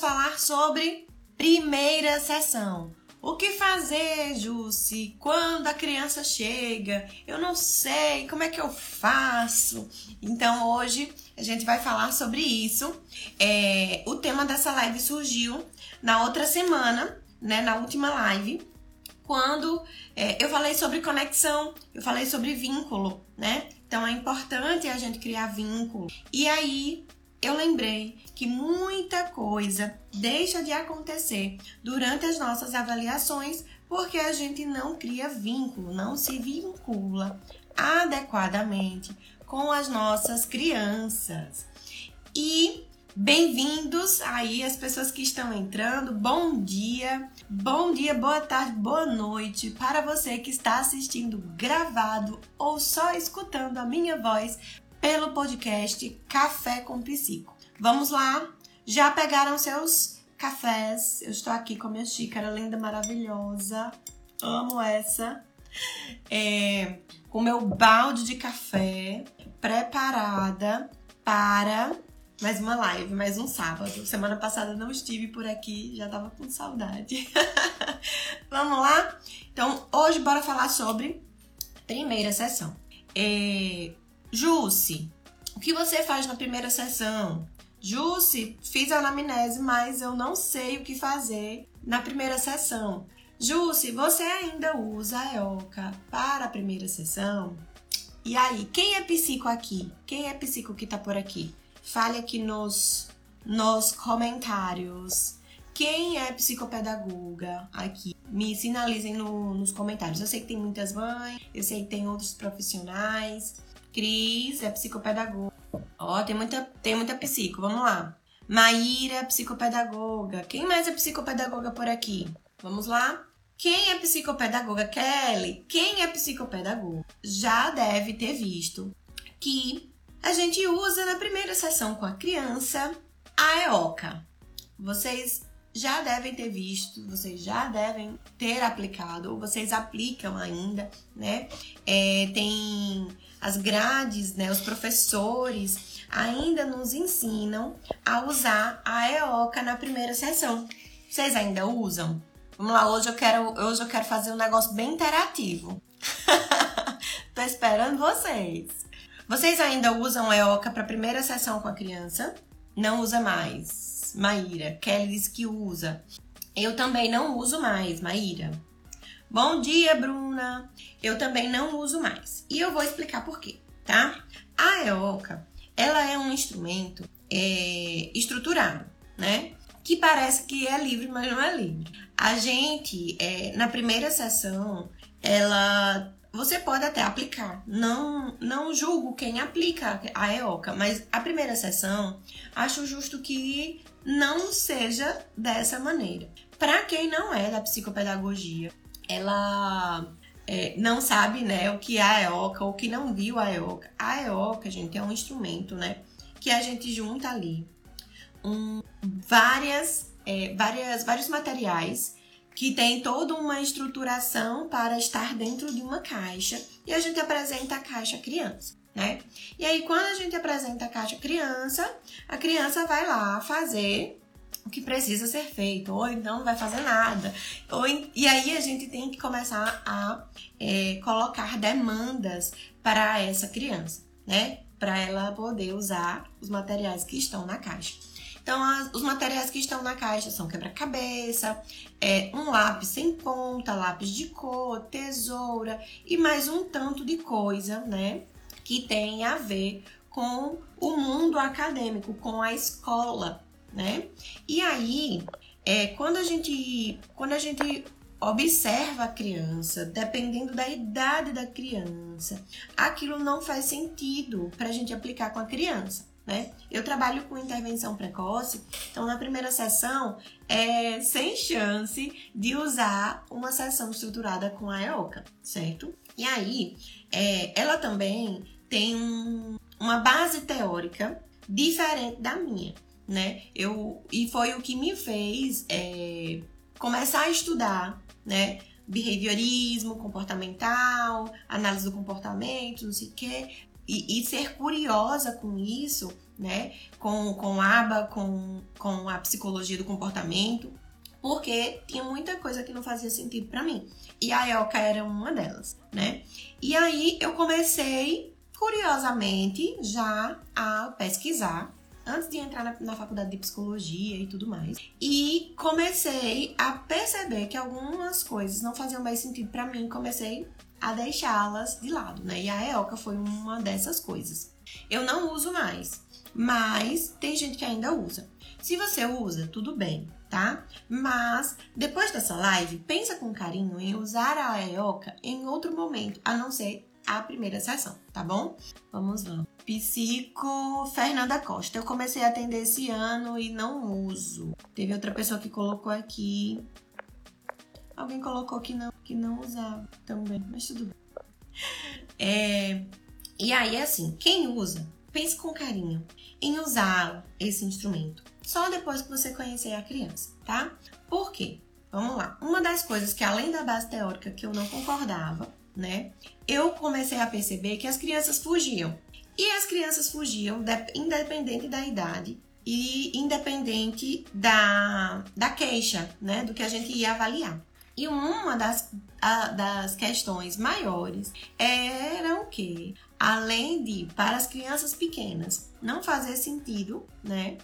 falar sobre primeira sessão. O que fazer, Jussi, quando a criança chega? Eu não sei, como é que eu faço? Então hoje a gente vai falar sobre isso. É, o tema dessa live surgiu na outra semana, né, na última live, quando é, eu falei sobre conexão, eu falei sobre vínculo, né? Então é importante a gente criar vínculo. E aí eu lembrei que muita coisa deixa de acontecer durante as nossas avaliações porque a gente não cria vínculo, não se vincula adequadamente com as nossas crianças. E bem-vindos aí as pessoas que estão entrando. Bom dia, bom dia, boa tarde, boa noite para você que está assistindo gravado ou só escutando a minha voz pelo podcast Café com Psico. Vamos lá? Já pegaram seus cafés? Eu estou aqui com a minha xícara linda, maravilhosa. Amo essa. É, com meu balde de café preparada para mais uma live, mais um sábado. Semana passada não estive por aqui, já tava com saudade. Vamos lá? Então, hoje bora falar sobre primeira sessão. É, o que você faz na primeira sessão? Jusce, fiz a anamnese, mas eu não sei o que fazer na primeira sessão. Jusce, você ainda usa a EOCA para a primeira sessão? E aí, quem é psico aqui? Quem é psico que tá por aqui? Fale aqui nos, nos comentários. Quem é psicopedagoga aqui? Me sinalizem no, nos comentários. Eu sei que tem muitas mães, eu sei que tem outros profissionais. Cris é psicopedagoga. Ó, tem muita, tem muita psico, vamos lá. Maíra, psicopedagoga. Quem mais é psicopedagoga por aqui? Vamos lá? Quem é psicopedagoga? Kelly, quem é psicopedagoga já deve ter visto que a gente usa na primeira sessão com a criança a EOCA. Vocês já devem ter visto, vocês já devem ter aplicado, ou vocês aplicam ainda, né? É, tem as grades, né, os professores ainda nos ensinam a usar a EOCA na primeira sessão. Vocês ainda usam? Vamos lá, hoje eu quero, hoje eu quero fazer um negócio bem interativo. Tô esperando vocês. Vocês ainda usam a EOCA para primeira sessão com a criança? Não usa mais. Maíra, Kelly disse que usa. Eu também não uso mais, Maíra. Bom dia, Bruna. Eu também não uso mais. E eu vou explicar por quê, tá? A EOCA, ela é um instrumento é, estruturado, né? Que parece que é livre, mas não é livre. A gente, é, na primeira sessão, ela você pode até aplicar. Não, não julgo quem aplica a EOCA, mas a primeira sessão acho justo que não seja dessa maneira. Para quem não é da psicopedagogia, ela é, não sabe né, o que é a EOCA ou que não viu a EOCA. A EOCA, gente, é um instrumento né, que a gente junta ali um, várias, é, várias, vários materiais que tem toda uma estruturação para estar dentro de uma caixa e a gente apresenta a caixa criança. Né? E aí, quando a gente apresenta a caixa criança, a criança vai lá fazer o que precisa ser feito, ou então não vai fazer nada. Ou, e aí a gente tem que começar a é, colocar demandas para essa criança, né? Para ela poder usar os materiais que estão na caixa. Então, as, os materiais que estão na caixa são quebra-cabeça, é, um lápis sem ponta, lápis de cor, tesoura e mais um tanto de coisa, né? Que tem a ver com o mundo acadêmico, com a escola, né? E aí, é, quando a gente quando a gente observa a criança, dependendo da idade da criança, aquilo não faz sentido para a gente aplicar com a criança. Né? Eu trabalho com intervenção precoce, então na primeira sessão é sem chance de usar uma sessão estruturada com a EOCA, certo? E aí, é, ela também tem um, uma base teórica diferente da minha né? Eu, e foi o que me fez é, começar a estudar, né? Behaviorismo comportamental, análise do comportamento, não sei o quê. e, e ser curiosa com isso, né? Com, com a aba, com, com a psicologia do comportamento, porque tinha muita coisa que não fazia sentido para mim. E a EOCA era uma delas, né? E aí eu comecei, curiosamente, já a pesquisar antes de entrar na, na, faculdade de psicologia e tudo mais. E comecei a perceber que algumas coisas não faziam mais sentido para mim, comecei a deixá-las de lado, né? E a EOCA foi uma dessas coisas. Eu não uso mais, mas tem gente que ainda usa. Se você usa, tudo bem, tá? Mas depois dessa live, pensa com carinho em usar a EOCA em outro momento, a não ser a primeira sessão, tá bom? Vamos lá. Psico Fernanda Costa. Eu comecei a atender esse ano e não uso. Teve outra pessoa que colocou aqui. Alguém colocou que não, que não usava também, mas tudo bem. É, e aí, assim, quem usa, pense com carinho em usar esse instrumento só depois que você conhecer a criança, tá? Por quê? Vamos lá. Uma das coisas que, além da base teórica, que eu não concordava, né? Eu comecei a perceber que as crianças fugiam. E as crianças fugiam independente da idade e independente da, da queixa, né? Do que a gente ia avaliar. E uma das, a, das questões maiores era o que? Além de, para as crianças pequenas, não fazer sentido, né?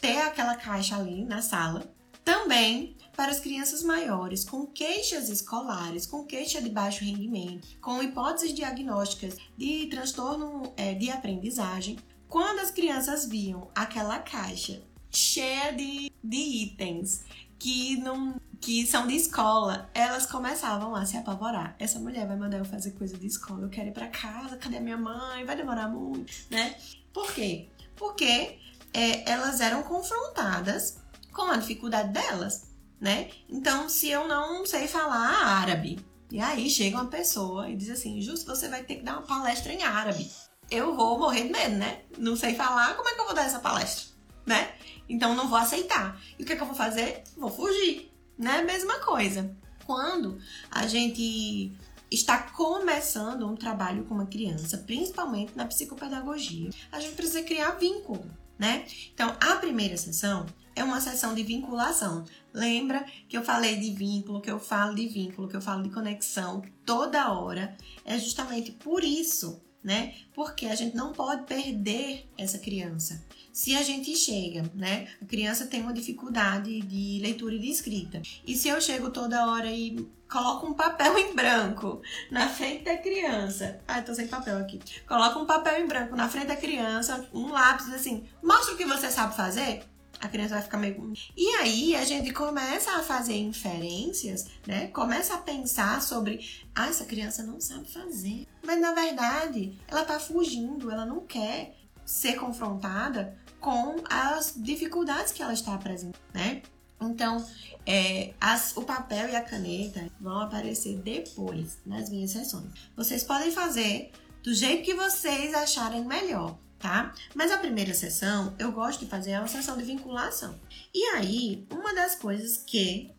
Ter aquela caixa ali na sala. Também para as crianças maiores com queixas escolares, com queixa de baixo rendimento, com hipóteses diagnósticas de transtorno é, de aprendizagem, quando as crianças viam aquela caixa cheia de, de itens que não que são de escola, elas começavam a se apavorar. Essa mulher vai mandar eu fazer coisa de escola, eu quero ir para casa, cadê minha mãe? Vai demorar muito, né? Por quê? Porque é, elas eram confrontadas com a dificuldade delas, né? Então, se eu não sei falar árabe, e aí chega uma pessoa e diz assim: Justo, você vai ter que dar uma palestra em árabe. Eu vou morrer de medo, né? Não sei falar, como é que eu vou dar essa palestra, né? Então não vou aceitar. E o que, é que eu vou fazer? Vou fugir, né? Mesma coisa. Quando a gente está começando um trabalho com uma criança, principalmente na psicopedagogia, a gente precisa criar vínculo, né? Então, a primeira sessão é uma sessão de vinculação. Lembra que eu falei de vínculo, que eu falo de vínculo, que eu falo de conexão toda hora? É justamente por isso, né? Porque a gente não pode perder essa criança. Se a gente chega, né? A criança tem uma dificuldade de leitura e de escrita. E se eu chego toda hora e coloco um papel em branco na frente da criança. Ah, tô sem papel aqui. Coloca um papel em branco na frente da criança, um lápis assim, mostra o que você sabe fazer. A criança vai ficar meio. E aí a gente começa a fazer inferências, né? Começa a pensar sobre, ah, essa criança não sabe fazer. Mas na verdade, ela tá fugindo, ela não quer ser confrontada com as dificuldades que ela está apresentando, né? Então, é, as, o papel e a caneta vão aparecer depois nas minhas sessões. Vocês podem fazer do jeito que vocês acharem melhor, tá? Mas a primeira sessão eu gosto de fazer é uma sessão de vinculação. E aí, uma das coisas que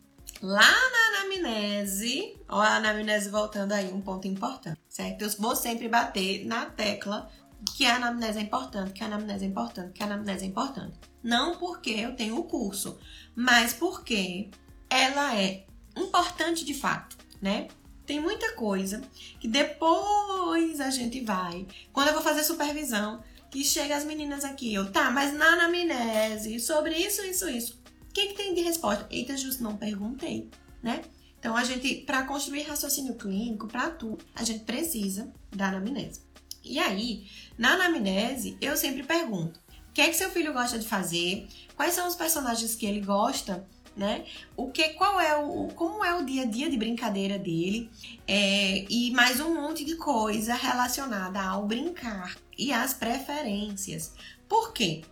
lá na anamnese, ó, a anamnese voltando aí, um ponto importante, certo? Eu vou sempre bater na tecla que a anamnese é importante, que a anamnese é importante, que a anamnese é importante. Não porque eu tenho o curso, mas porque ela é importante de fato, né? Tem muita coisa que depois a gente vai, quando eu vou fazer supervisão, que chega as meninas aqui, eu, tá, mas na anamnese, sobre isso, isso, isso. O que, que tem de resposta? Eita, justo, não perguntei, né? Então, a gente, para construir raciocínio clínico, para tudo, a gente precisa da anamnese. E aí, na anamnese, eu sempre pergunto: o que é que seu filho gosta de fazer? Quais são os personagens que ele gosta? Né? O que, qual é o, como é o dia a dia de brincadeira dele? É, e mais um monte de coisa relacionada ao brincar e às preferências. Por quê?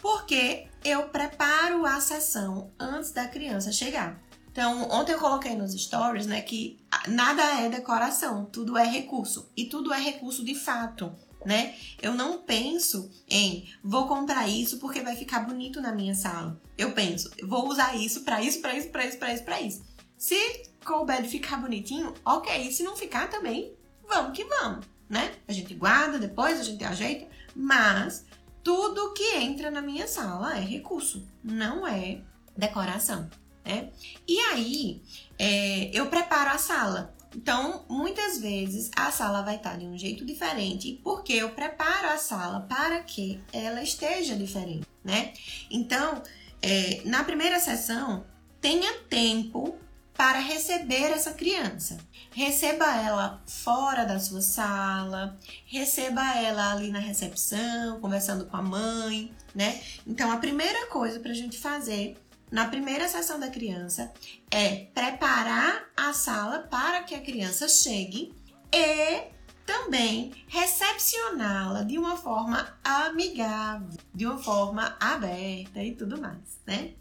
Porque eu preparo a sessão antes da criança chegar. Então, ontem eu coloquei nos stories, né, que nada é decoração, tudo é recurso. E tudo é recurso de fato, né? Eu não penso em vou comprar isso porque vai ficar bonito na minha sala. Eu penso, vou usar isso para isso, para isso, para isso, para isso, para isso. Se couber de ficar bonitinho, ok. Se não ficar também, vamos que vamos, né? A gente guarda, depois a gente ajeita, mas tudo que entra na minha sala é recurso, não é decoração, né? E aí, é, eu preparo a sala. Então, muitas vezes a sala vai estar de um jeito diferente, porque eu preparo a sala para que ela esteja diferente, né? Então, é, na primeira sessão, tenha tempo para receber essa criança. Receba ela fora da sua sala, receba ela ali na recepção, conversando com a mãe, né? Então, a primeira coisa para a gente fazer na primeira sessão da criança é preparar a sala para que a criança chegue e também recepcioná-la de uma forma amigável, de uma forma aberta e tudo mais, né?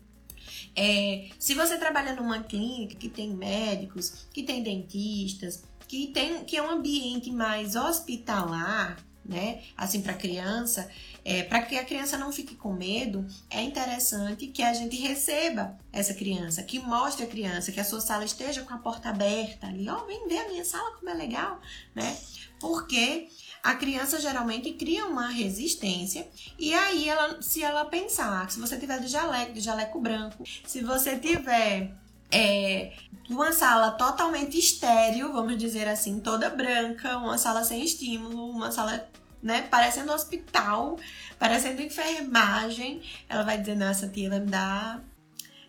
É, se você trabalha numa clínica que tem médicos, que tem dentistas, que tem que é um ambiente mais hospitalar, né? Assim para criança, é, para que a criança não fique com medo, é interessante que a gente receba essa criança, que mostre a criança que a sua sala esteja com a porta aberta ali, ó, oh, vem ver a minha sala como é legal, né? Porque a criança geralmente cria uma resistência e aí ela, se ela pensar que se você tiver de jaleco, de jaleco branco, se você tiver é, uma sala totalmente estéreo, vamos dizer assim, toda branca, uma sala sem estímulo, uma sala né, parecendo hospital, parecendo enfermagem, ela vai dizer, nossa, tia vai me dar,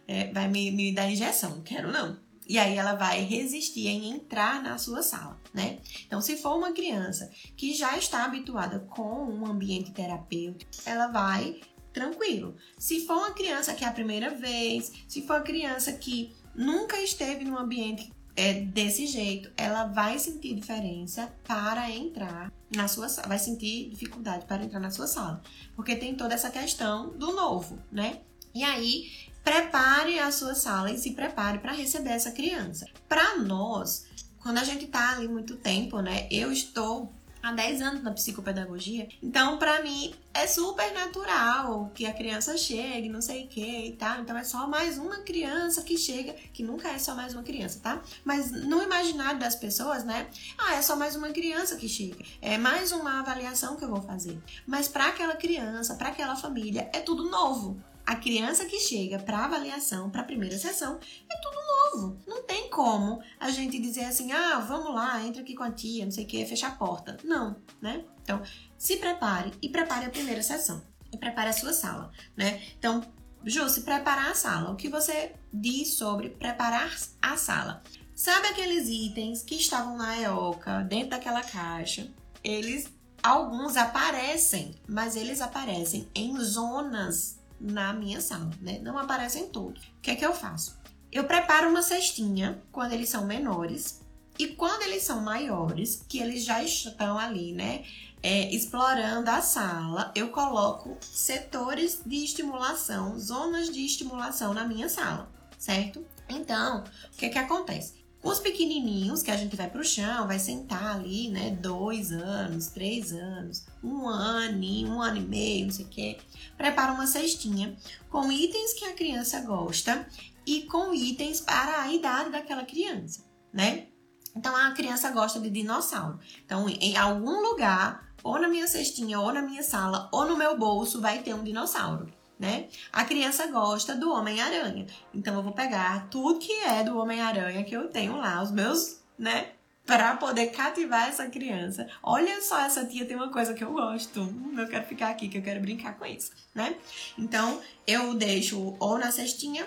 é, vai me, me dar injeção, não quero não. E aí ela vai resistir em entrar na sua sala, né? Então, se for uma criança que já está habituada com um ambiente terapêutico, ela vai tranquilo. Se for uma criança que é a primeira vez, se for uma criança que nunca esteve num ambiente é, desse jeito, ela vai sentir diferença para entrar na sua sala, vai sentir dificuldade para entrar na sua sala, porque tem toda essa questão do novo, né? E aí prepare a sua sala e se prepare para receber essa criança. Para nós, quando a gente tá ali muito tempo, né? Eu estou há 10 anos na psicopedagogia. Então, para mim, é super natural que a criança chegue, não sei o que e tal. Então, é só mais uma criança que chega, que nunca é só mais uma criança, tá? Mas no imaginário das pessoas, né? Ah, é só mais uma criança que chega. É mais uma avaliação que eu vou fazer. Mas para aquela criança, para aquela família, é tudo novo a criança que chega para avaliação, para a primeira sessão, é tudo novo. Não tem como a gente dizer assim, ah, vamos lá, entra aqui com a tia, não sei o que, fechar a porta. Não, né? Então, se prepare e prepare a primeira sessão. E prepare a sua sala, né? Então, Ju, se preparar a sala, o que você diz sobre preparar a sala? Sabe aqueles itens que estavam na EOCA, dentro daquela caixa? Eles, alguns aparecem, mas eles aparecem em zonas na minha sala, né? Não aparecem todos. O que é que eu faço? Eu preparo uma cestinha quando eles são menores e quando eles são maiores, que eles já estão ali, né? É, explorando a sala, eu coloco setores de estimulação, zonas de estimulação na minha sala, certo? Então, o que é que acontece? Os pequenininhos, que a gente vai para o chão, vai sentar ali, né? Dois anos, três anos, um ano, um ano e meio, não sei o quê. Prepara uma cestinha com itens que a criança gosta e com itens para a idade daquela criança, né? Então a criança gosta de dinossauro. Então, em algum lugar, ou na minha cestinha, ou na minha sala, ou no meu bolso, vai ter um dinossauro né? A criança gosta do Homem-Aranha. Então eu vou pegar tudo que é do Homem-Aranha que eu tenho lá, os meus, né? Para poder cativar essa criança. Olha só, essa tia tem uma coisa que eu gosto. Hum, eu quero ficar aqui, que eu quero brincar com isso, né? Então eu deixo ou na cestinha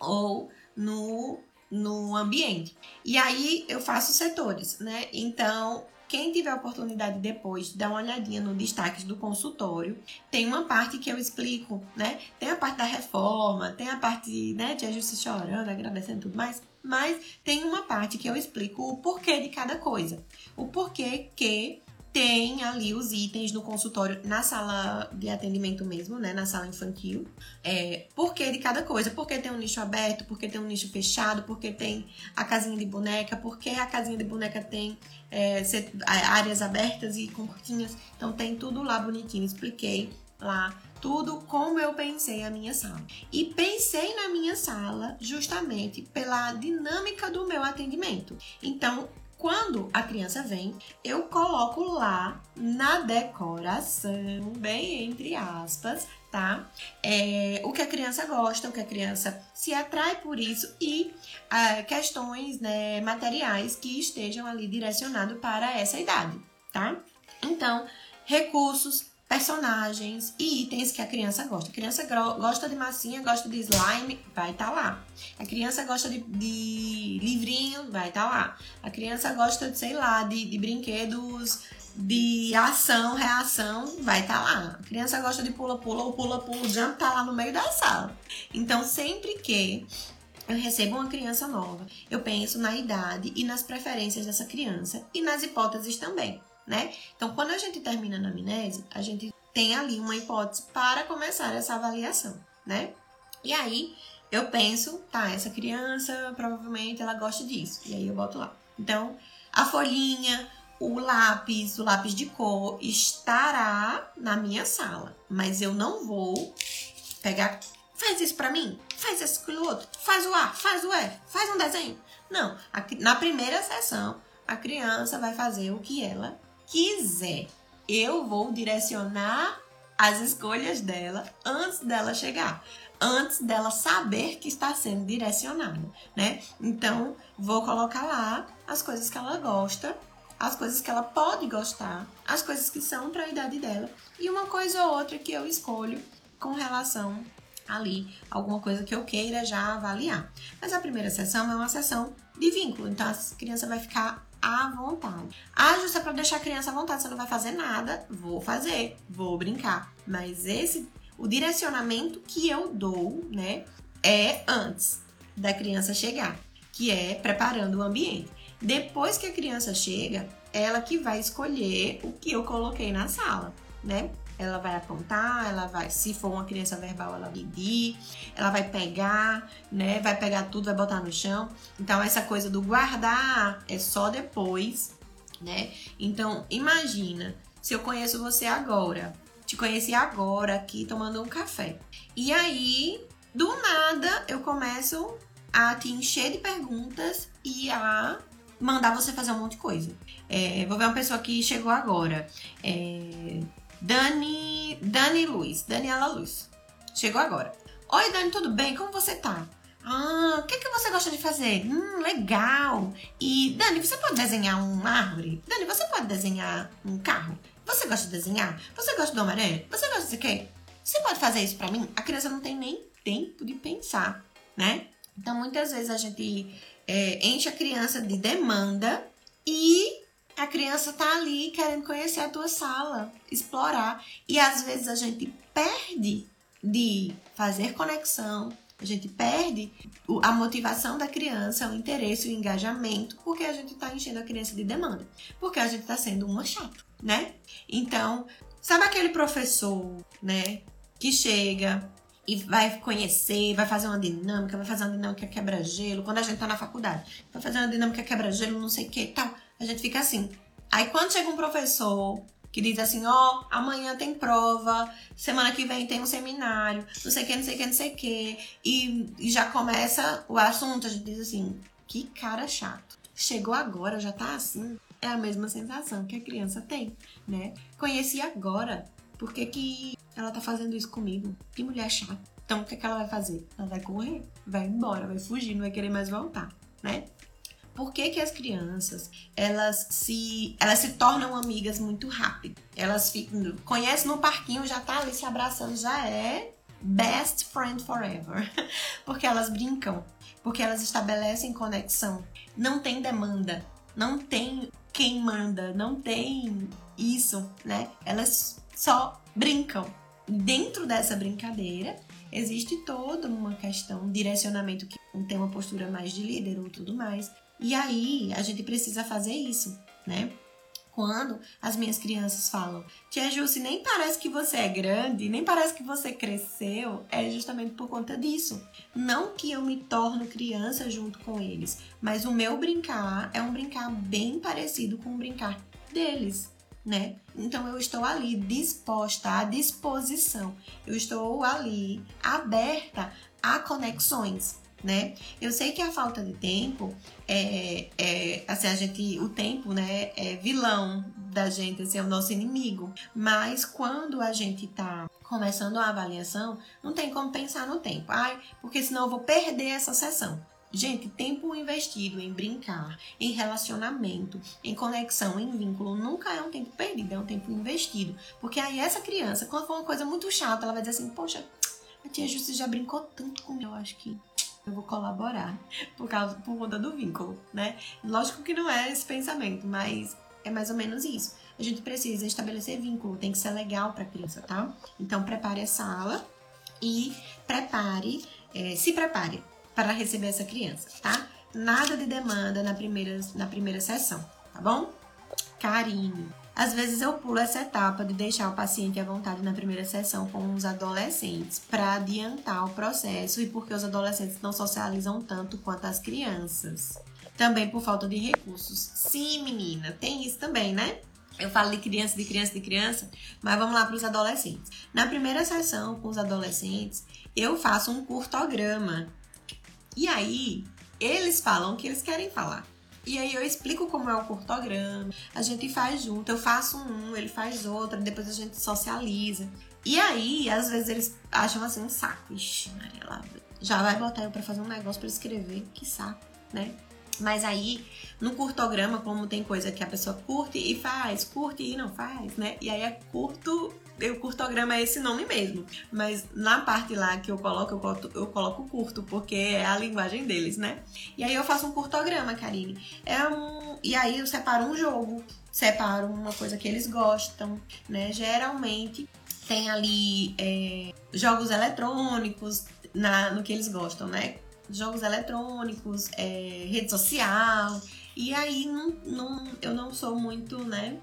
ou no no ambiente. E aí eu faço setores, né? Então quem tiver oportunidade depois de dar uma olhadinha no destaques do consultório, tem uma parte que eu explico, né? Tem a parte da reforma, tem a parte, né, de ajuste chorando, agradecendo tudo mais, mas tem uma parte que eu explico o porquê de cada coisa. O porquê que tem ali os itens no consultório, na sala de atendimento mesmo, né? Na sala infantil. É, por que de cada coisa? Porque tem um nicho aberto, porque tem um nicho fechado, porque tem a casinha de boneca, porque a casinha de boneca tem é, áreas abertas e com cortinhas. Então tem tudo lá bonitinho. Expliquei lá tudo como eu pensei a minha sala. E pensei na minha sala justamente pela dinâmica do meu atendimento. Então, quando a criança vem, eu coloco lá na decoração, bem entre aspas, tá? É, o que a criança gosta, o que a criança se atrai por isso e é, questões né, materiais que estejam ali direcionados para essa idade, tá? Então, recursos personagens e itens que a criança gosta. A criança gosta de massinha, gosta de slime, vai estar tá lá. A criança gosta de, de livrinho, vai estar tá lá. A criança gosta de, sei lá, de, de brinquedos de ação, reação, vai estar tá lá. A criança gosta de pula-pula, ou pula-pula, jump tá lá no meio da sala. Então, sempre que eu recebo uma criança nova, eu penso na idade e nas preferências dessa criança e nas hipóteses também né? Então, quando a gente termina na amnésia, a gente tem ali uma hipótese para começar essa avaliação, né? E aí, eu penso, tá, essa criança provavelmente ela gosta disso. E aí eu boto lá. Então, a folhinha, o lápis, o lápis de cor estará na minha sala, mas eu não vou pegar, faz isso para mim, faz isso aquilo outro, faz o A, faz o F, faz um desenho. Não, na primeira sessão, a criança vai fazer o que ela quiser. Eu vou direcionar as escolhas dela antes dela chegar, antes dela saber que está sendo direcionada, né? Então, vou colocar lá as coisas que ela gosta, as coisas que ela pode gostar, as coisas que são para a idade dela e uma coisa ou outra que eu escolho com relação ali, alguma coisa que eu queira já avaliar. Mas a primeira sessão é uma sessão de vínculo, então a criança vai ficar à vontade. Ah, Justa, é para deixar a criança à vontade, você não vai fazer nada. Vou fazer, vou brincar. Mas esse, o direcionamento que eu dou, né, é antes da criança chegar, que é preparando o ambiente. Depois que a criança chega, ela que vai escolher o que eu coloquei na sala, né? Ela vai apontar, ela vai, se for uma criança verbal, ela vai ela vai pegar, né? Vai pegar tudo, vai botar no chão. Então, essa coisa do guardar é só depois, né? Então, imagina, se eu conheço você agora, te conheci agora aqui tomando um café. E aí, do nada, eu começo a te encher de perguntas e a mandar você fazer um monte de coisa. É, vou ver uma pessoa que chegou agora. É, Dani, Dani Luiz, Daniela Luz. Chegou agora. Oi, Dani, tudo bem? Como você tá? Ah, o que, que você gosta de fazer? Hum, legal. E, Dani, você pode desenhar uma árvore? Dani, você pode desenhar um carro? Você gosta de desenhar? Você gosta do Homem-Aranha? Você gosta de quê? Você pode fazer isso para mim? A criança não tem nem tempo de pensar, né? Então, muitas vezes a gente é, enche a criança de demanda e a criança tá ali querendo conhecer a tua sala, explorar. E às vezes a gente perde de fazer conexão, a gente perde a motivação da criança, o interesse, o engajamento, porque a gente tá enchendo a criança de demanda. Porque a gente tá sendo uma chata, né? Então, sabe aquele professor, né, que chega e vai conhecer, vai fazer uma dinâmica, vai fazer uma dinâmica quebra-gelo, quando a gente tá na faculdade, vai fazer uma dinâmica quebra-gelo, não sei o que tal a gente fica assim. Aí quando chega um professor que diz assim, ó, oh, amanhã tem prova, semana que vem tem um seminário, não sei o que, não sei o que, não sei o que, e, e já começa o assunto, a gente diz assim, que cara chato. Chegou agora, já tá assim. É a mesma sensação que a criança tem, né? Conheci agora. Por que, que ela tá fazendo isso comigo? Que mulher chata. Então, o que, que ela vai fazer? Ela vai correr, vai embora, vai fugir, não vai querer mais voltar, né? Por que, que as crianças elas se elas se tornam amigas muito rápido? Elas ficam, conhecem no parquinho, já tá ali se abraçando, já é best friend forever. Porque elas brincam, porque elas estabelecem conexão. Não tem demanda, não tem quem manda, não tem isso, né? Elas só brincam. Dentro dessa brincadeira, existe toda uma questão, direcionamento que tem uma postura mais de líder ou tudo mais. E aí a gente precisa fazer isso, né? Quando as minhas crianças falam, Tia Jussi, nem parece que você é grande, nem parece que você cresceu, é justamente por conta disso. Não que eu me torno criança junto com eles, mas o meu brincar é um brincar bem parecido com o brincar deles, né? Então eu estou ali disposta, à disposição, eu estou ali aberta a conexões, né? Eu sei que a falta de tempo é, é assim, a gente, o tempo, né, é vilão da gente, assim, é o nosso inimigo. Mas quando a gente tá começando a avaliação, não tem como pensar no tempo. Ai, porque senão eu vou perder essa sessão. Gente, tempo investido em brincar, em relacionamento, em conexão, em vínculo, nunca é um tempo perdido, é um tempo investido. Porque aí essa criança, quando for uma coisa muito chata, ela vai dizer assim, poxa, a tia Justi já brincou tanto comigo, eu acho que eu vou colaborar por causa por conta do vínculo, né? Lógico que não é esse pensamento, mas é mais ou menos isso. A gente precisa estabelecer vínculo, tem que ser legal para a criança, tá? Então prepare a sala e prepare, é, se prepare para receber essa criança, tá? Nada de demanda na primeira, na primeira sessão, tá bom? Carinho. Às vezes eu pulo essa etapa de deixar o paciente à vontade na primeira sessão com os adolescentes para adiantar o processo e porque os adolescentes não socializam tanto quanto as crianças. Também por falta de recursos. Sim, menina, tem isso também, né? Eu falo de criança, de criança, de criança, mas vamos lá para os adolescentes. Na primeira sessão com os adolescentes, eu faço um curtograma. E aí, eles falam o que eles querem falar. E aí eu explico como é o curtograma, a gente faz junto, eu faço um, ele faz outro, depois a gente socializa. E aí, às vezes eles acham assim um saco. Ixi, Maria lá, já vai botar eu pra fazer um negócio para escrever, que saco, né? Mas aí, no curtograma, como tem coisa que a pessoa curte e faz, curte e não faz, né? E aí é curto o curtograma é esse nome mesmo. Mas na parte lá que eu coloco, eu coloco, eu coloco curto, porque é a linguagem deles, né? E aí eu faço um curtograma, Karine. É um. E aí eu separo um jogo, separo uma coisa que eles gostam, né? Geralmente tem ali é, jogos eletrônicos na, no que eles gostam, né? Jogos eletrônicos, é, rede social. E aí não, não, eu não sou muito, né?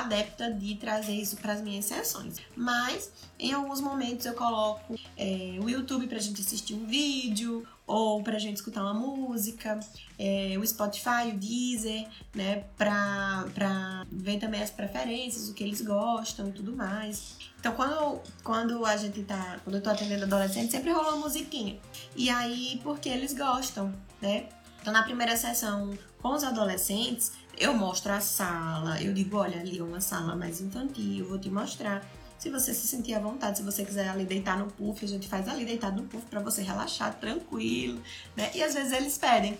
Adepta de trazer isso para as minhas sessões. Mas em alguns momentos eu coloco é, o YouTube para a gente assistir um vídeo ou para a gente escutar uma música, é, o Spotify, o Deezer, né, para ver também as preferências, o que eles gostam e tudo mais. Então, quando, quando a gente tá, quando eu tô atendendo adolescente, sempre rola uma musiquinha. E aí, porque eles gostam, né? Então, na primeira sessão com os adolescentes, eu mostro a sala, eu digo, olha, ali é uma sala mais infantil, vou te mostrar. Se você se sentir à vontade, se você quiser ali deitar no puff, a gente faz ali deitado no puff para você relaxar, tranquilo, né? E às vezes eles pedem,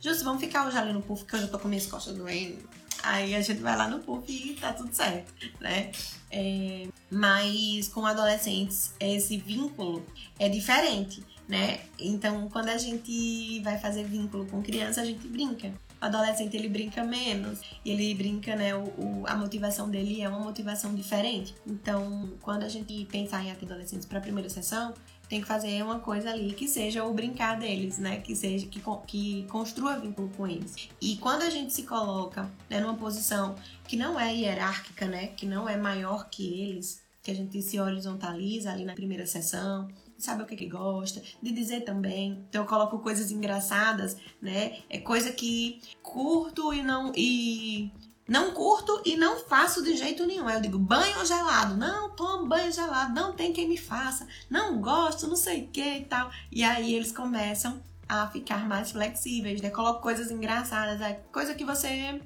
Justo, vamos ficar hoje ali no puff, que eu já tô com minhas costas doendo. Aí a gente vai lá no puff e tá tudo certo, né? É, mas com adolescentes, esse vínculo é diferente, né? Então, quando a gente vai fazer vínculo com criança, a gente brinca adolescente ele brinca menos ele brinca, né? O, o, a motivação dele é uma motivação diferente. Então, quando a gente pensar em adolescentes para a primeira sessão, tem que fazer uma coisa ali que seja o brincar deles, né? Que seja que, que construa vínculo com eles. E quando a gente se coloca né, numa posição que não é hierárquica, né? Que não é maior que eles, que a gente se horizontaliza ali na primeira sessão, sabe o que, que gosta, de dizer também. Então eu coloco coisas engraçadas, né? É coisa que curto e não e não curto e não faço de jeito nenhum. Eu digo banho gelado, não tomo banho gelado, não tem quem me faça, não gosto, não sei o que e tal. E aí eles começam a ficar mais flexíveis, né? Coloco coisas engraçadas, é coisa que você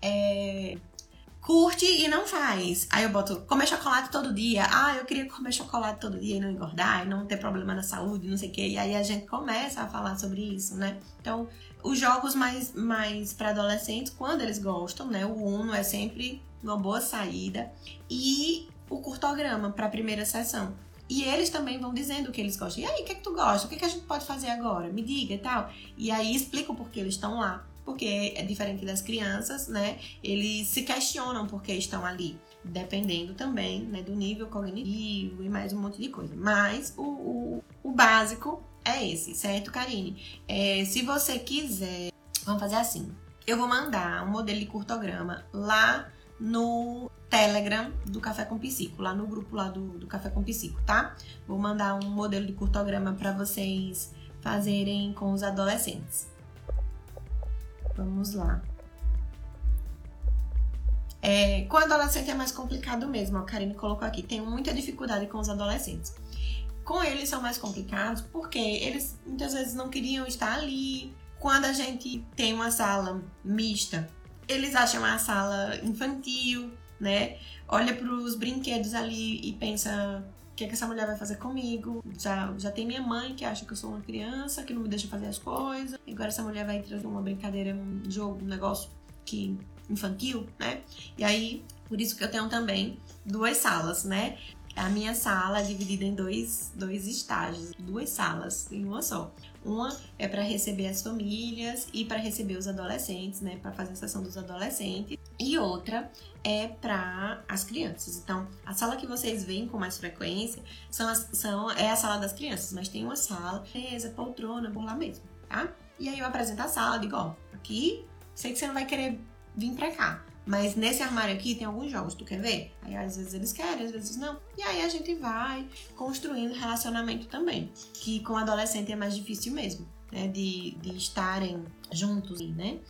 é, curte e não faz. Aí eu boto comer chocolate todo dia. Ah, eu queria comer chocolate todo dia e não engordar e não ter problema na saúde, não sei o quê. E aí a gente começa a falar sobre isso, né? Então, os jogos mais, mais para adolescentes, quando eles gostam, né? O Uno é sempre uma boa saída. E o curtograma para a primeira sessão. E eles também vão dizendo o que eles gostam. E aí, o que é que tu gosta? O que, é que a gente pode fazer agora? Me diga e tal. E aí explico por que eles estão lá porque é diferente das crianças, né? Eles se questionam porque estão ali, dependendo também né, do nível cognitivo e mais um monte de coisa. Mas o, o, o básico é esse, certo, Karine? É, se você quiser, vamos fazer assim. Eu vou mandar um modelo de curtograma lá no Telegram do Café com Psico, lá no grupo lá do, do Café com Psico, tá? Vou mandar um modelo de curtograma para vocês fazerem com os adolescentes. Vamos lá. É, com adolescente é mais complicado mesmo, a Karine colocou aqui. Tenho muita dificuldade com os adolescentes. Com eles são mais complicados porque eles muitas vezes não queriam estar ali. Quando a gente tem uma sala mista, eles acham a sala infantil, né? Olha para os brinquedos ali e pensa o que, é que essa mulher vai fazer comigo? Já, já tem minha mãe que acha que eu sou uma criança, que não me deixa fazer as coisas. Agora essa mulher vai trazer uma brincadeira, um jogo, um negócio que infantil, né? E aí, por isso que eu tenho também duas salas, né? A minha sala é dividida em dois, dois estágios, duas salas em uma só. Uma é para receber as famílias e para receber os adolescentes, né, para fazer a sessão dos adolescentes. E outra é para as crianças. Então, a sala que vocês veem com mais frequência são, as, são é a sala das crianças, mas tem uma sala, mesa, poltrona, por lá mesmo, tá? E aí eu apresento a sala, digo, ó, aqui, sei que você não vai querer vir para cá. Mas nesse armário aqui tem alguns jogos, tu quer ver? Aí às vezes eles querem, às vezes não. E aí a gente vai construindo relacionamento também. Que com adolescente é mais difícil mesmo, né? De, de estarem juntos, né?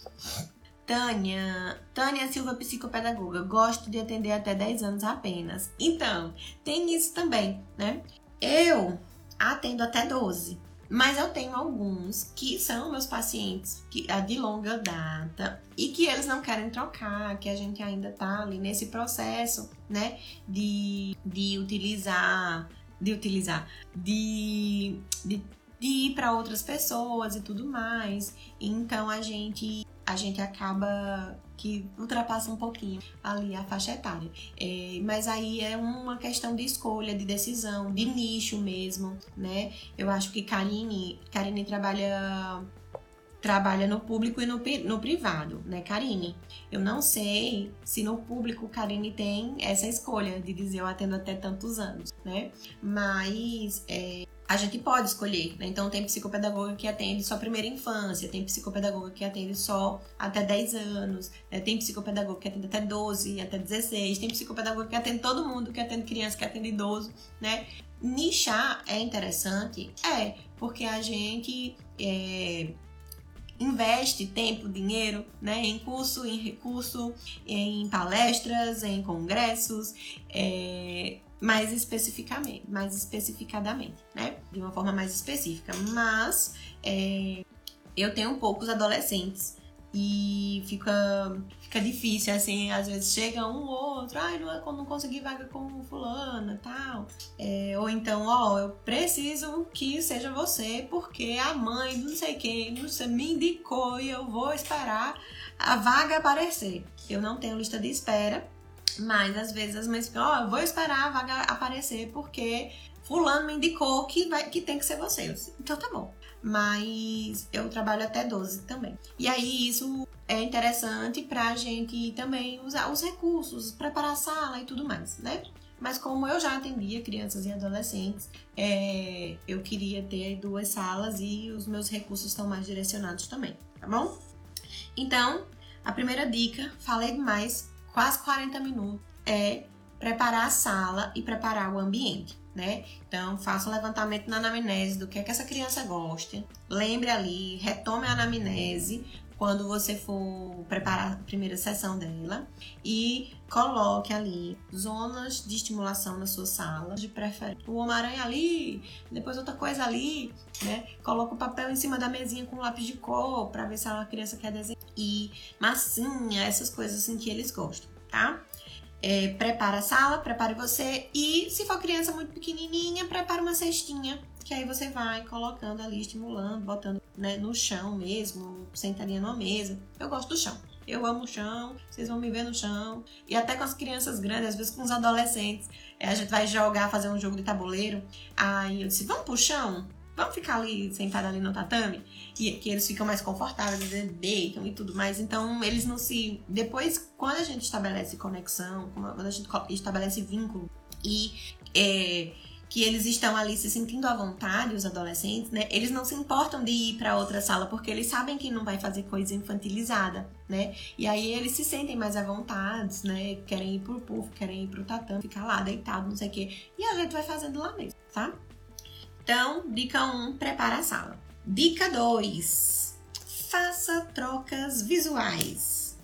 Tânia, Tânia Silva, psicopedagoga. Gosto de atender até 10 anos apenas. Então, tem isso também, né? Eu atendo até 12. Mas eu tenho alguns que são meus pacientes que, de longa data e que eles não querem trocar, que a gente ainda tá ali nesse processo, né, de, de utilizar, de utilizar, de, de, de ir para outras pessoas e tudo mais. Então a gente a gente acaba que ultrapassa um pouquinho ali a faixa etária. É, mas aí é uma questão de escolha, de decisão, de nicho mesmo, né? Eu acho que Karine, Karine trabalha trabalha no público e no, no privado, né, Karine? Eu não sei se no público Karine tem essa escolha de dizer eu atendo até tantos anos, né? Mas é, a gente pode escolher, né? Então tem psicopedagoga que atende só primeira infância, tem psicopedagoga que atende só até 10 anos, né? tem psicopedagoga que atende até 12, até 16, tem psicopedagoga que atende todo mundo, que atende criança, que atende idoso, né? Nichar é interessante? É, porque a gente é, investe tempo, dinheiro, né, em curso, em recurso, em palestras, em congressos, é, mais especificamente, mais especificadamente, né? De uma forma mais específica. Mas é, eu tenho poucos adolescentes e fica, fica difícil, assim, às vezes chega um ou outro, ai, não, é, não consegui vaga com fulana tal. É, ou então, ó, eu preciso que seja você, porque a mãe não sei quem, não sei, me indicou e eu vou esperar a vaga aparecer. Eu não tenho lista de espera, mas às vezes as mães ficam, ó, oh, eu vou esperar a vaga aparecer porque fulano me indicou que, vai, que tem que ser você. Então tá bom. Mas eu trabalho até 12 também. E aí isso é interessante pra gente também usar os recursos, preparar a sala e tudo mais, né? Mas como eu já atendia crianças e adolescentes, é, eu queria ter duas salas e os meus recursos estão mais direcionados também, tá bom? Então, a primeira dica, falei demais, quase 40 minutos, é preparar a sala e preparar o ambiente, né? Então, faça um levantamento na anamnese do que é que essa criança gosta. Lembre ali, retome a anamnese quando você for preparar a primeira sessão dela e coloque ali zonas de estimulação na sua sala, de preferência o Homem-Aranha ali, depois outra coisa ali, né? Coloca o papel em cima da mesinha com lápis de cor para ver se a criança quer desenhar e massinha, essas coisas assim que eles gostam tá? É, prepara a sala, prepare você e se for criança muito pequenininha, prepara uma cestinha que aí você vai colocando ali, estimulando, botando né, no chão mesmo, sentadinha numa mesa. Eu gosto do chão. Eu amo o chão, vocês vão me ver no chão. E até com as crianças grandes, às vezes com os adolescentes, é, a gente vai jogar, fazer um jogo de tabuleiro. Aí eu disse, vamos pro chão? Vamos ficar ali sentado ali no tatame e que eles ficam mais confortáveis, eles deitam e tudo mais. Então eles não se depois quando a gente estabelece conexão, quando a gente estabelece vínculo e é, que eles estão ali se sentindo à vontade, os adolescentes, né? Eles não se importam de ir para outra sala porque eles sabem que não vai fazer coisa infantilizada, né? E aí eles se sentem mais à vontade, né? Querem ir pro puff, querem ir pro tatame, ficar lá deitado, não sei o quê. E a gente vai fazendo lá mesmo, tá? Então, dica 1, um, prepara a sala. Dica 2, faça trocas visuais.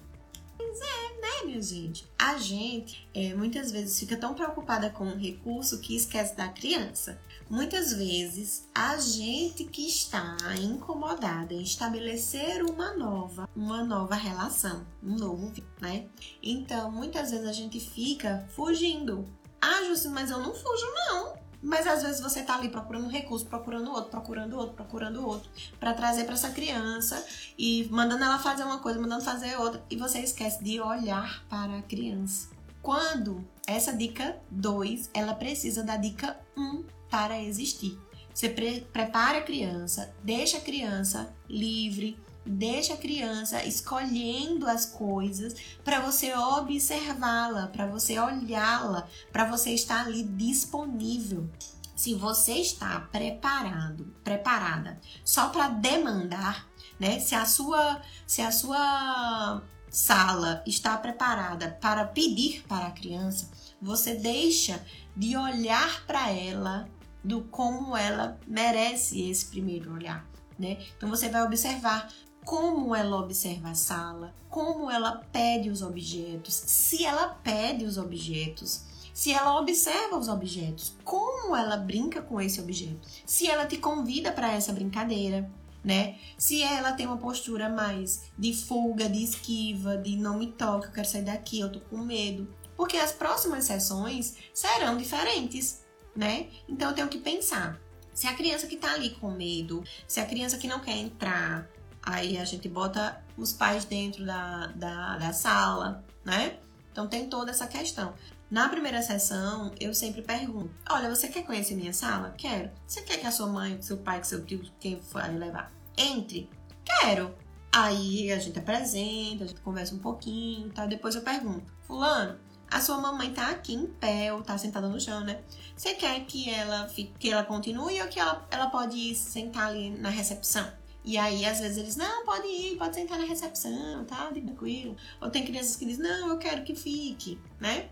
Pois é, né, minha gente? A gente é, muitas vezes fica tão preocupada com o recurso que esquece da criança. Muitas vezes a gente que está incomodada em estabelecer uma nova, uma nova relação, um novo, né? Então, muitas vezes a gente fica fugindo. Ah, Jussi, mas eu não fujo não. Mas às vezes você tá ali procurando um recurso, procurando outro, procurando outro, procurando outro, para trazer para essa criança e mandando ela fazer uma coisa, mandando fazer outra, e você esquece de olhar para a criança. Quando essa dica 2, ela precisa da dica 1 um para existir. Você pre prepara a criança, deixa a criança livre, deixa a criança escolhendo as coisas para você observá-la, para você olhá-la, para você estar ali disponível. Se você está preparado, preparada só para demandar, né? Se a sua se a sua sala está preparada para pedir para a criança, você deixa de olhar para ela do como ela merece esse primeiro olhar, né? Então você vai observar como ela observa a sala, como ela pede os objetos, se ela pede os objetos, se ela observa os objetos, como ela brinca com esse objeto, se ela te convida para essa brincadeira, né? Se ela tem uma postura mais de fuga, de esquiva, de não me toque, eu quero sair daqui, eu tô com medo, porque as próximas sessões serão diferentes, né? Então eu tenho que pensar. Se a criança que tá ali com medo, se a criança que não quer entrar, Aí a gente bota os pais dentro da, da, da sala, né? Então tem toda essa questão. Na primeira sessão, eu sempre pergunto: Olha, você quer conhecer minha sala? Quero. Você quer que a sua mãe, que seu pai, que seu tio, quem for levar, entre? Quero. Aí a gente apresenta, a gente conversa um pouquinho, tá? Depois eu pergunto: Fulano, a sua mamãe tá aqui em pé ou tá sentada no chão, né? Você quer que ela fique, que ela continue ou que ela, ela pode sentar ali na recepção? E aí, às vezes, eles, não, pode ir, pode sentar na recepção, tá? Tranquilo. Ou tem crianças que dizem, não, eu quero que fique, né?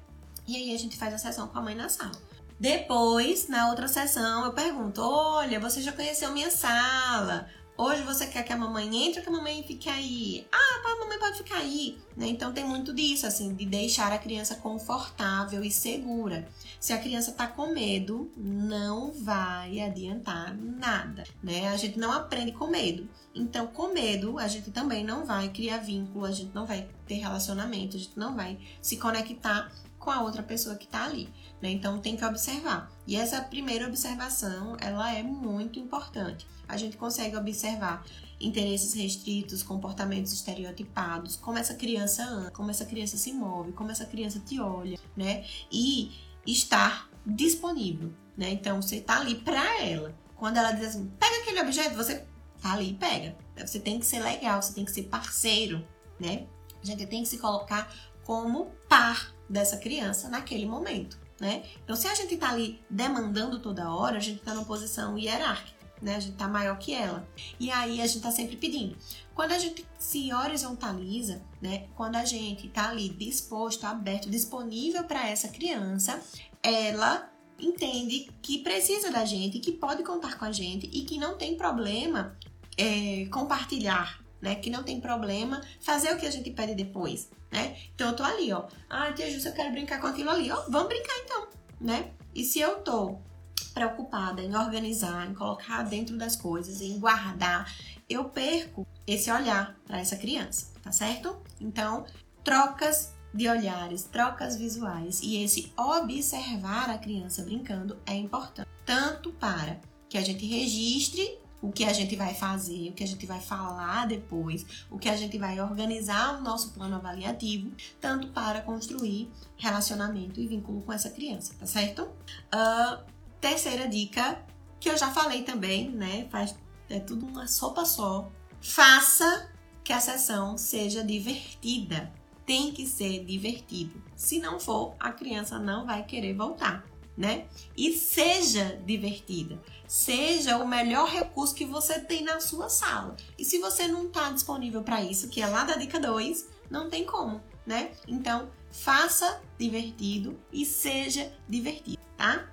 E aí a gente faz a sessão com a mãe na sala. Depois, na outra sessão, eu pergunto: olha, você já conheceu minha sala? Hoje você quer que a mamãe entre ou que a mamãe fique aí? Ah, a mamãe pode ficar aí. Né? Então tem muito disso, assim, de deixar a criança confortável e segura. Se a criança tá com medo, não vai adiantar nada, né? A gente não aprende com medo. Então, com medo, a gente também não vai criar vínculo, a gente não vai ter relacionamento, a gente não vai se conectar com a outra pessoa que tá ali. Né? Então tem que observar. E essa primeira observação, ela é muito importante. A gente consegue observar interesses restritos, comportamentos estereotipados, como essa criança anda, como essa criança se move, como essa criança te olha, né? E estar disponível, né? Então você tá ali para ela. Quando ela diz assim, pega aquele objeto, você tá ali e pega. Você tem que ser legal, você tem que ser parceiro, né? A gente tem que se colocar como par dessa criança naquele momento né? Então, se a gente está ali demandando toda hora, a gente está numa posição hierárquica, né? A gente está maior que ela. E aí a gente está sempre pedindo. Quando a gente se horizontaliza, né? Quando a gente está ali disposto, aberto, disponível para essa criança, ela entende que precisa da gente, que pode contar com a gente e que não tem problema é, compartilhar né? Que não tem problema fazer o que a gente pede depois, né? Então eu tô ali, ó. Ah, tia Justa, eu quero brincar com aquilo ali. Ó, vamos brincar então, né? E se eu tô preocupada em organizar, em colocar dentro das coisas, em guardar, eu perco esse olhar para essa criança, tá certo? Então, trocas de olhares, trocas visuais e esse observar a criança brincando é importante, tanto para que a gente registre o que a gente vai fazer, o que a gente vai falar depois, o que a gente vai organizar o nosso plano avaliativo, tanto para construir relacionamento e vínculo com essa criança, tá certo? Uh, terceira dica, que eu já falei também, né? Faz, é tudo uma sopa só. Faça que a sessão seja divertida. Tem que ser divertido. Se não for, a criança não vai querer voltar né? E seja divertida. Seja o melhor recurso que você tem na sua sala. E se você não está disponível para isso, que é lá da dica 2, não tem como, né? Então, faça divertido e seja divertido, tá?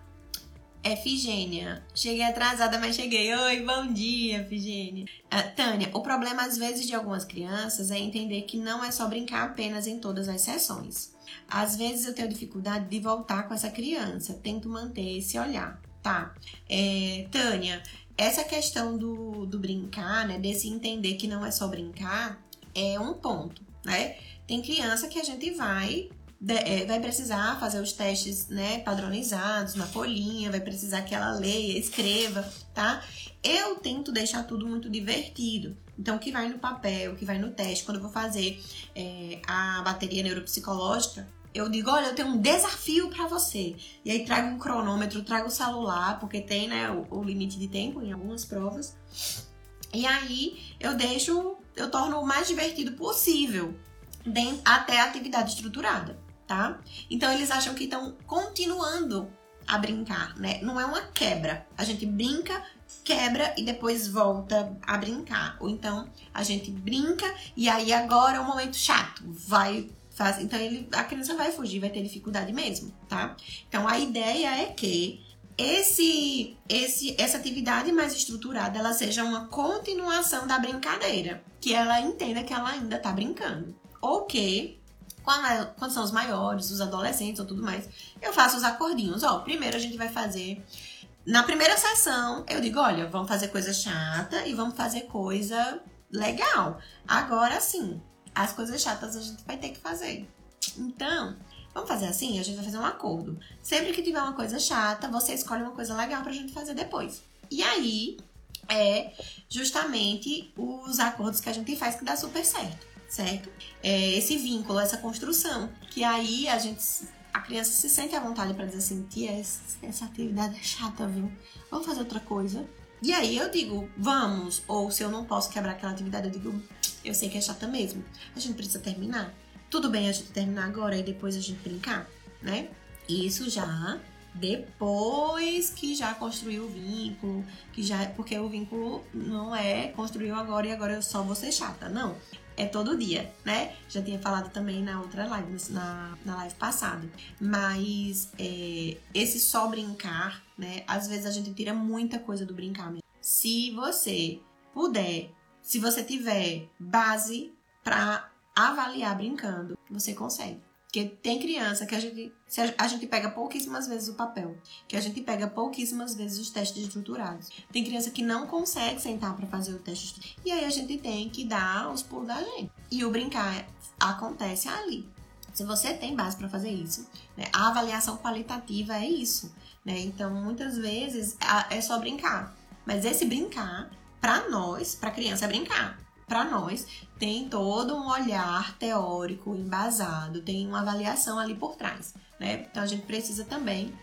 Efigênia. Cheguei atrasada, mas cheguei. Oi, bom dia, Efigênia. Uh, Tânia, o problema às vezes de algumas crianças é entender que não é só brincar apenas em todas as sessões. Às vezes eu tenho dificuldade de voltar com essa criança, tento manter esse olhar. Tá. É, Tânia, essa questão do, do brincar, né? Desse entender que não é só brincar, é um ponto, né? Tem criança que a gente vai é, vai precisar fazer os testes né, padronizados na folhinha, vai precisar que ela leia, escreva, tá? Eu tento deixar tudo muito divertido. Então, o que vai no papel, o que vai no teste, quando eu vou fazer é, a bateria neuropsicológica, eu digo, olha, eu tenho um desafio para você. E aí trago um cronômetro, trago o celular, porque tem, né, o, o limite de tempo em algumas provas. E aí eu deixo, eu torno o mais divertido possível até a atividade estruturada, tá? Então eles acham que estão continuando a brincar, né? Não é uma quebra. A gente brinca, quebra e depois volta a brincar. Ou então a gente brinca e aí agora é um momento chato, vai então ele, a criança vai fugir, vai ter dificuldade mesmo, tá? Então a ideia é que esse, esse, essa atividade mais estruturada ela seja uma continuação da brincadeira, que ela entenda que ela ainda tá brincando. Ou que quando, são os maiores, os adolescentes ou tudo mais, eu faço os acordinhos. Ó, primeiro a gente vai fazer. Na primeira sessão, eu digo: olha, vamos fazer coisa chata e vamos fazer coisa legal. Agora sim, as coisas chatas a gente vai ter que fazer. Então, vamos fazer assim? A gente vai fazer um acordo. Sempre que tiver uma coisa chata, você escolhe uma coisa legal pra gente fazer depois. E aí é justamente os acordos que a gente faz que dá super certo, certo? É esse vínculo, essa construção, que aí a gente a criança se sente à vontade para dizer assim, tia, essa atividade é chata, viu? Vamos fazer outra coisa. E aí eu digo, vamos. Ou se eu não posso quebrar aquela atividade, eu digo, eu sei que é chata mesmo. A gente precisa terminar. Tudo bem a gente terminar agora e depois a gente brincar, né? Isso já depois que já construiu o vínculo, que já porque o vínculo não é construiu agora e agora eu só vou ser chata, não. É todo dia, né? Já tinha falado também na outra live, na, na live passada. Mas é, esse só brincar, né? Às vezes a gente tira muita coisa do brincar mesmo. Se você puder se você tiver base para avaliar brincando, você consegue. Porque tem criança que a gente, a gente pega pouquíssimas vezes o papel, que a gente pega pouquíssimas vezes os testes estruturados. Tem criança que não consegue sentar para fazer o teste e aí a gente tem que dar os pulos da gente. E o brincar acontece ali. Se você tem base para fazer isso, né? a avaliação qualitativa é isso. Né? Então, muitas vezes é só brincar. Mas esse brincar para nós, para criança é brincar. Para nós tem todo um olhar teórico embasado, tem uma avaliação ali por trás, né? Então a gente precisa também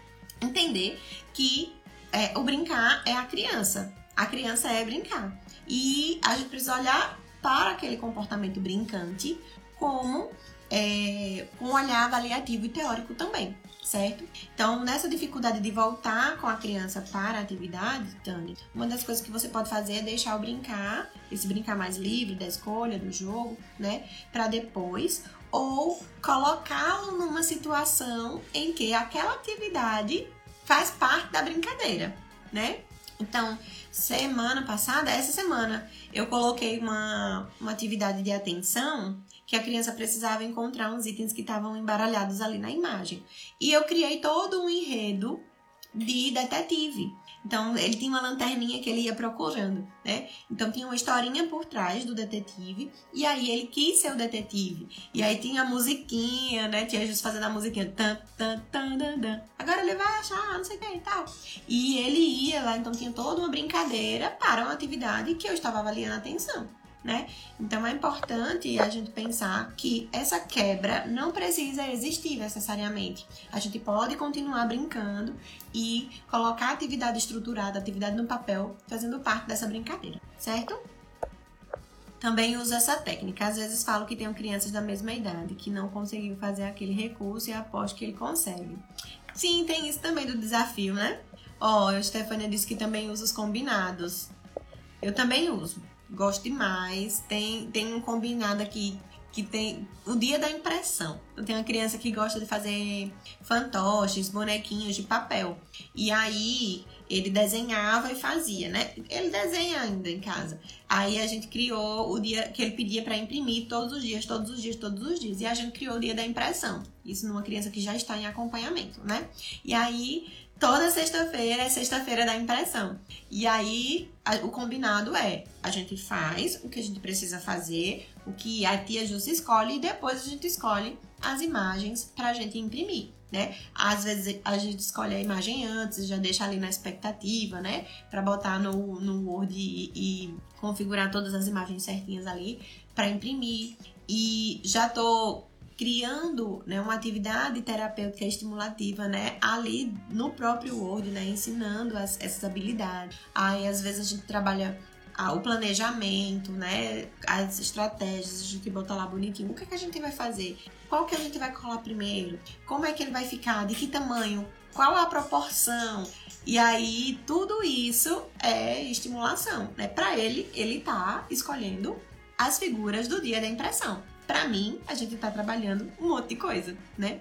entender que é, o brincar é a criança. A criança é brincar. E a gente precisa olhar para aquele comportamento brincante como é, um olhar avaliativo e teórico também certo? Então, nessa dificuldade de voltar com a criança para a atividade, Tânia, uma das coisas que você pode fazer é deixar o brincar, esse brincar mais livre da escolha, do jogo, né? Para depois, ou colocá-lo numa situação em que aquela atividade faz parte da brincadeira, né? Então, semana passada, essa semana, eu coloquei uma, uma atividade de atenção que a criança precisava encontrar uns itens que estavam embaralhados ali na imagem. E eu criei todo um enredo de detetive. Então, ele tinha uma lanterninha que ele ia procurando, né? Então, tinha uma historinha por trás do detetive. E aí, ele quis ser o detetive. E aí, tinha a musiquinha, né? Tinha Jesus fazendo a musiquinha. Tan, tan, tan, tan. Agora ele vai achar, não sei o que e tal. E ele ia lá. Então, tinha toda uma brincadeira para uma atividade que eu estava avaliando a atenção né? Então é importante a gente pensar que essa quebra não precisa existir necessariamente. A gente pode continuar brincando e colocar a atividade estruturada, a atividade no papel, fazendo parte dessa brincadeira, certo? Também uso essa técnica. Às vezes falo que tenho crianças da mesma idade que não conseguiu fazer aquele recurso e aposto que ele consegue. Sim, tem isso também do desafio, né? Ó, oh, a Stefania disse que também usa os combinados. Eu também uso. Gosto demais. Tem, tem um combinado aqui que tem o dia da impressão. Eu tenho uma criança que gosta de fazer fantoches, bonequinhos de papel. E aí ele desenhava e fazia, né? Ele desenha ainda em casa. Aí a gente criou o dia que ele pedia para imprimir todos os dias, todos os dias, todos os dias. E a gente criou o dia da impressão. Isso numa criança que já está em acompanhamento, né? E aí toda sexta-feira é sexta-feira da impressão. E aí, a, o combinado é, a gente faz o que a gente precisa fazer, o que a tia Júcia escolhe, e depois a gente escolhe as imagens pra gente imprimir. Né? Às vezes a gente escolhe a imagem antes, já deixa ali na expectativa, né? Para botar no, no Word e, e configurar todas as imagens certinhas ali para imprimir. E já tô criando né, uma atividade terapêutica estimulativa, né, ali no próprio Word, né, ensinando as, essas habilidades. Aí, às vezes, a gente trabalha ah, o planejamento, né, as estratégias, a gente bota lá bonitinho. O que, é que a gente vai fazer? Qual que a gente vai colar primeiro? Como é que ele vai ficar? De que tamanho? Qual a proporção? E aí, tudo isso é estimulação, né? Para ele, ele tá escolhendo as figuras do dia da impressão. Para mim, a gente tá trabalhando um monte de coisa, né?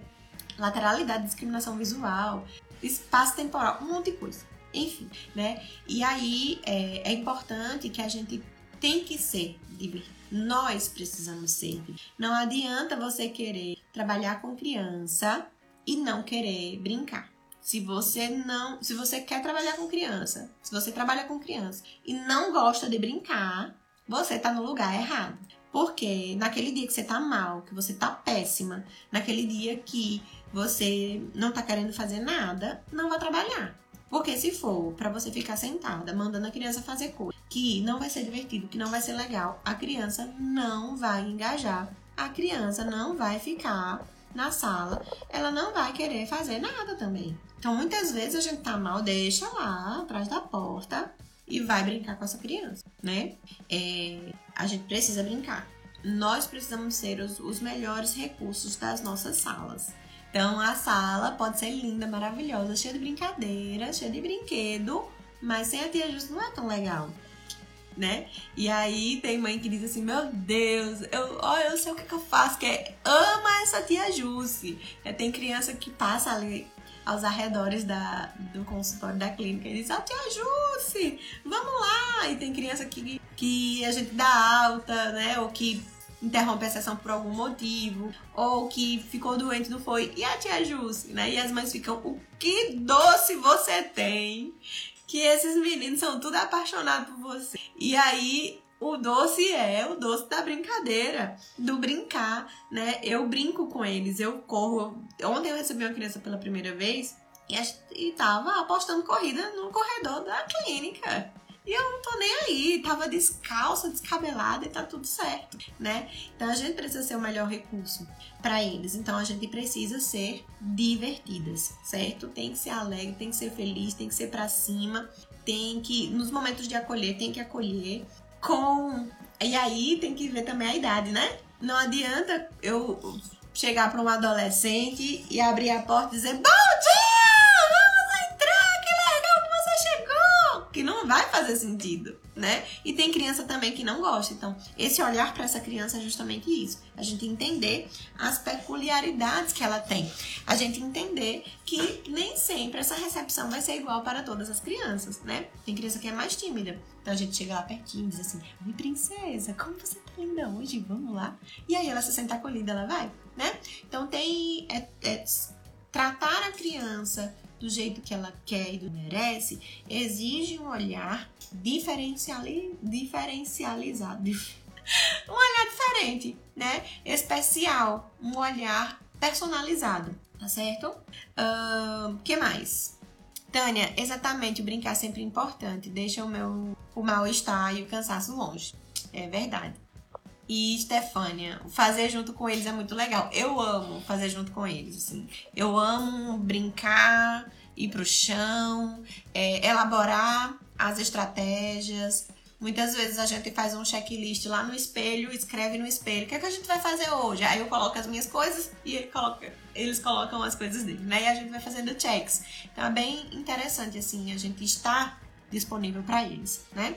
Lateralidade, discriminação visual, espaço temporal, um monte de coisa. Enfim, né? E aí é, é importante que a gente tem que ser divertido. Nós precisamos ser. Não adianta você querer trabalhar com criança e não querer brincar. Se você não, se você quer trabalhar com criança, se você trabalha com criança e não gosta de brincar, você está no lugar errado. Porque naquele dia que você tá mal, que você tá péssima, naquele dia que você não tá querendo fazer nada, não vai trabalhar. Porque se for para você ficar sentada, mandando a criança fazer coisa que não vai ser divertido, que não vai ser legal, a criança não vai engajar. A criança não vai ficar na sala, ela não vai querer fazer nada também. Então, muitas vezes a gente tá mal, deixa lá atrás da porta e vai brincar com essa criança, né? É, a gente precisa brincar. Nós precisamos ser os, os melhores recursos das nossas salas. Então a sala pode ser linda, maravilhosa, cheia de brincadeira, cheia de brinquedo, mas sem a tia Justo não é tão legal. Né? E aí tem mãe que diz assim, meu Deus, eu, ó, eu sei o que, que eu faço, que é ama essa tia Jusce. É, tem criança que passa ali aos arredores da, do consultório da clínica e diz, oh, tia Jusce, vamos lá! E tem criança que, que a gente dá alta, né? Ou que interrompe a sessão por algum motivo, ou que ficou doente, não foi. E a tia Jusce, né? E as mães ficam, o que doce você tem, que esses meninos são tudo apaixonados por você. E aí o doce é o doce da brincadeira, do brincar, né? Eu brinco com eles, eu corro. Ontem eu recebi uma criança pela primeira vez e, e tava apostando corrida no corredor da clínica. E eu não tô nem aí, tava descalça, descabelada e tá tudo certo, né? Então a gente precisa ser o melhor recurso para eles. Então a gente precisa ser divertidas, certo? Tem que ser alegre, tem que ser feliz, tem que ser para cima, tem que nos momentos de acolher, tem que acolher com e aí tem que ver também a idade, né? Não adianta eu chegar para um adolescente e abrir a porta e dizer: "Bom dia!" Que não vai fazer sentido, né? E tem criança também que não gosta. Então, esse olhar para essa criança é justamente isso. A gente entender as peculiaridades que ela tem. A gente entender que nem sempre essa recepção vai ser igual para todas as crianças, né? Tem criança que é mais tímida. Então a gente chega lá pertinho e diz assim: Oi, princesa, como você tá linda hoje? Vamos lá. E aí ela se senta acolhida, ela vai, né? Então tem. É, é, tratar a criança do jeito que ela quer e merece, exige um olhar diferenciali, diferencializado. um olhar diferente, né? Especial, um olhar personalizado, tá certo? O uh, que mais? Tânia, exatamente, brincar sempre é importante, deixa o meu o mal-estar e o cansaço longe. É verdade e Stefânia. Fazer junto com eles é muito legal. Eu amo fazer junto com eles, assim. Eu amo brincar, ir pro chão, é, elaborar as estratégias. Muitas vezes a gente faz um checklist lá no espelho, escreve no espelho, o que, é que a gente vai fazer hoje? Aí eu coloco as minhas coisas e ele coloca, eles colocam as coisas dele, né? E a gente vai fazendo checks. Então é bem interessante, assim, a gente estar disponível para eles, né?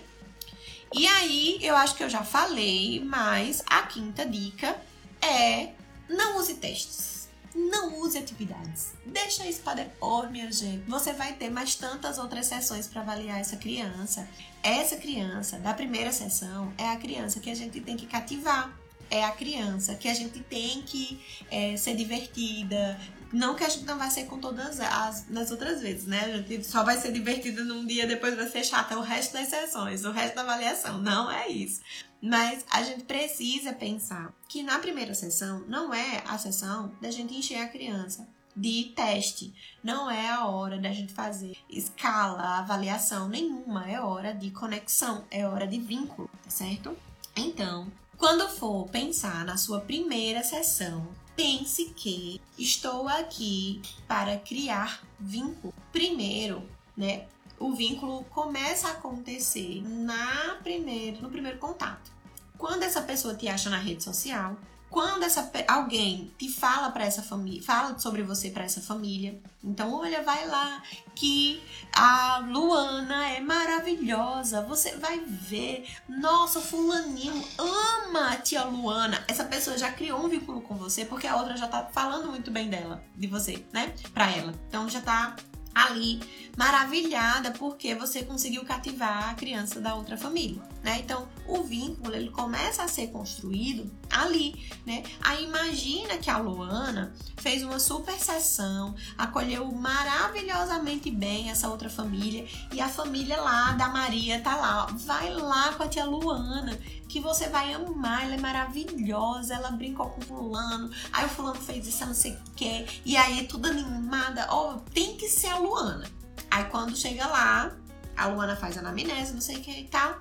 E aí, eu acho que eu já falei, mas a quinta dica é não use testes. Não use atividades. Deixa isso para depois, minha gente. Você vai ter mais tantas outras sessões para avaliar essa criança. Essa criança da primeira sessão é a criança que a gente tem que cativar. é a criança, que a gente tem que é, ser divertida. Não que a gente não vai ser com todas as outras vezes, né? A gente só vai ser divertida num dia, depois vai ser chata o resto das sessões, o resto da avaliação. Não é isso. Mas a gente precisa pensar que na primeira sessão não é a sessão da gente encher a criança de teste. Não é a hora da gente fazer escala, avaliação nenhuma. É hora de conexão, é hora de vínculo, tá certo? Então, quando for pensar na sua primeira sessão, pense que estou aqui para criar vínculo. Primeiro, né? O vínculo começa a acontecer na primeiro, no primeiro contato. Quando essa pessoa te acha na rede social, quando essa alguém te fala para essa família, fala sobre você para essa família, então olha, vai lá que a Luana é maravilhosa, você vai ver, nossa, fulaninho ama a tia Luana. Essa pessoa já criou um vínculo com você porque a outra já tá falando muito bem dela, de você, né? Para ela. Então já tá ali maravilhada porque você conseguiu cativar a criança da outra família, né? Então, o vínculo ele começa a ser construído ali, né? Aí imagina que a Luana fez uma super sessão, acolheu maravilhosamente bem essa outra família e a família lá da Maria tá lá, vai lá com a tia Luana que você vai amar, ela é maravilhosa, ela brincou com o fulano, aí o fulano fez isso, não sei o que, e aí tudo animada, ó, oh, tem que ser a Luana. Aí quando chega lá, a Luana faz a anamnese, não sei o que e tal,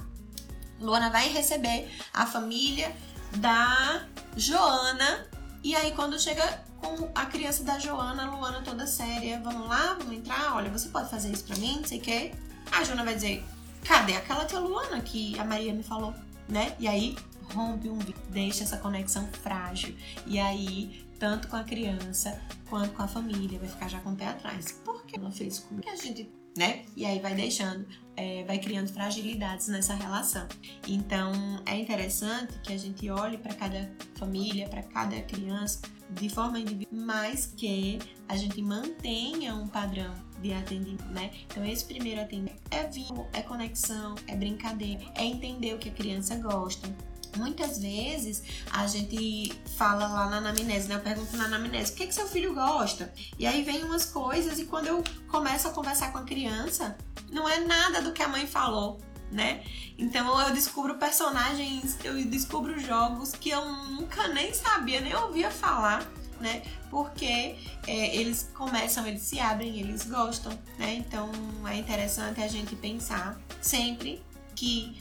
Luana vai receber a família da Joana, e aí quando chega com a criança da Joana, a Luana toda séria, vamos lá, vamos entrar, olha, você pode fazer isso pra mim, não sei o que. A Joana vai dizer, cadê aquela tia Luana que a Maria me falou? né? E aí rompe um deixa essa conexão frágil. E aí, tanto com a criança quanto com a família, vai ficar já com o pé atrás. Por que ela fez comigo? a gente, né? E aí vai deixando, é, vai criando fragilidades nessa relação. Então, é interessante que a gente olhe para cada família, para cada criança de forma individual, mas que a gente mantenha um padrão de atendimento, né? Então, esse primeiro atendimento é vínculo, é conexão, é brincadeira, é entender o que a criança gosta. Muitas vezes a gente fala lá na anamnese, né? Eu pergunto na anamnese, o que, que seu filho gosta? E aí vem umas coisas e quando eu começo a conversar com a criança, não é nada do que a mãe falou, né? Então eu descubro personagens, eu descubro jogos que eu nunca nem sabia, nem ouvia falar né? Porque é, eles começam, eles se abrem, eles gostam, né? Então é interessante a gente pensar sempre que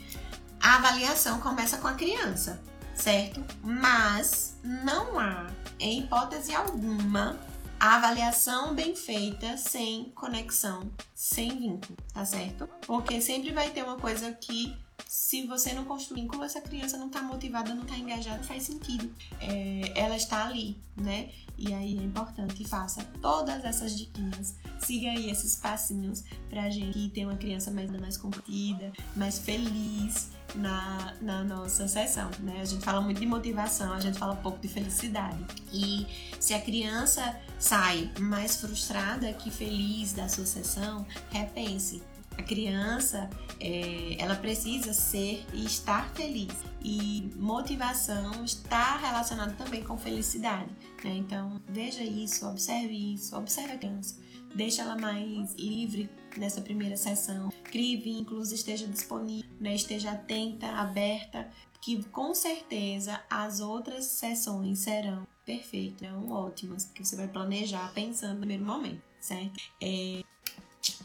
a avaliação começa com a criança, certo? Mas não há, em hipótese alguma, a avaliação bem feita sem conexão, sem vínculo, tá certo? Porque sempre vai ter uma coisa que se você não construir vínculo, essa criança não está motivada, não está engajada, faz sentido. É, ela está ali, né? E aí é importante, faça todas essas diquinhas, siga aí esses passinhos pra gente ter uma criança mais, mais competida, mais feliz na, na nossa sessão, né? A gente fala muito de motivação, a gente fala pouco de felicidade. E se a criança sai mais frustrada que feliz da sua sessão, repense a criança, é, ela precisa ser e estar feliz. E motivação está relacionado também com felicidade. Né? Então, veja isso, observe isso, observe a criança. Deixa ela mais livre nessa primeira sessão. Crie vínculos, esteja disponível, né? esteja atenta, aberta, que com certeza as outras sessões serão perfeitas, serão ótimas, que você vai planejar pensando no primeiro momento, certo? É,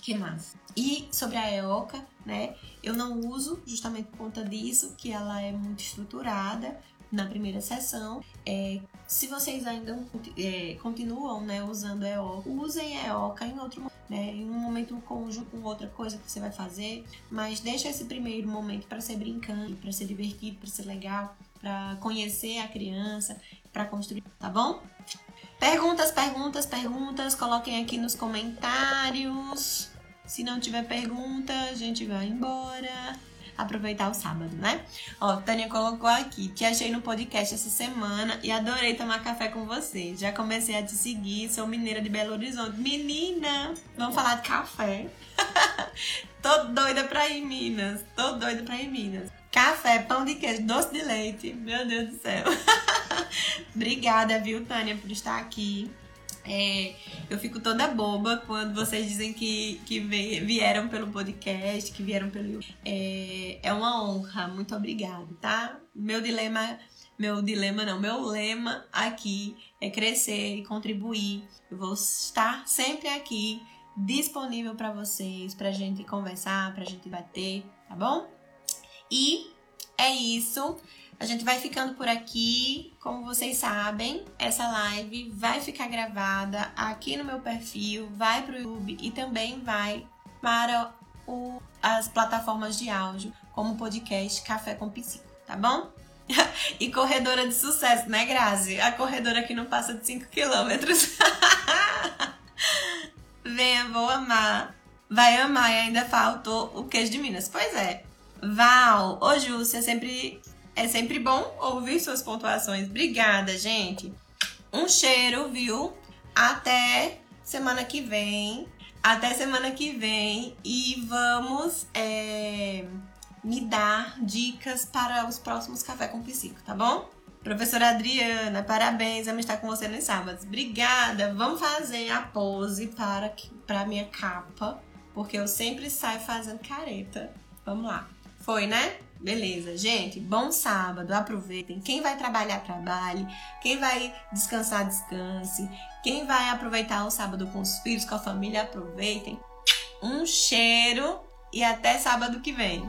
que mais? E sobre a EOCA, né? Eu não uso justamente por conta disso, que ela é muito estruturada na primeira sessão. É, se vocês ainda é, continuam né, usando EOCA, usem EOCA em outro né, em um momento conjunto com outra coisa que você vai fazer, mas deixa esse primeiro momento para ser brincando, para ser divertido, para ser legal, para conhecer a criança, para construir, tá bom? Perguntas, perguntas, perguntas, coloquem aqui nos comentários. Se não tiver pergunta, a gente vai embora. Aproveitar o sábado, né? Ó, Tânia colocou aqui, te achei no podcast essa semana e adorei tomar café com você. Já comecei a te seguir, sou mineira de Belo Horizonte. Menina, vamos falar de café. tô doida pra ir Minas, tô doida pra ir Minas. Café, pão de queijo, doce de leite. Meu Deus do céu. Obrigada, viu, Tânia, por estar aqui. É, eu fico toda boba quando vocês dizem que, que vieram pelo podcast, que vieram pelo. É, é uma honra, muito obrigada, tá? Meu dilema, meu dilema não, meu lema aqui é crescer e contribuir. Eu vou estar sempre aqui disponível para vocês, pra gente conversar, pra gente bater, tá bom? E é isso. A gente vai ficando por aqui. Como vocês sabem, essa live vai ficar gravada aqui no meu perfil, vai para o YouTube e também vai para o, as plataformas de áudio, como o podcast Café com Psico, tá bom? e corredora de sucesso, né, Grazi? A corredora que não passa de 5 quilômetros. Venha, vou amar. Vai amar e ainda faltou o queijo de Minas. Pois é. Val, ô Júcia, sempre é sempre bom ouvir suas pontuações. Obrigada, gente. Um cheiro, viu? Até semana que vem. Até semana que vem. E vamos é, me dar dicas para os próximos Café com Psico, tá bom? Professora Adriana, parabéns, vamos estar com você nos sábados. Obrigada. Vamos fazer a pose para, para a minha capa, porque eu sempre saio fazendo careta. Vamos lá. Foi, né? Beleza, gente, bom sábado, aproveitem. Quem vai trabalhar, trabalhe. Quem vai descansar, descanse. Quem vai aproveitar o sábado com os filhos, com a família, aproveitem. Um cheiro e até sábado que vem.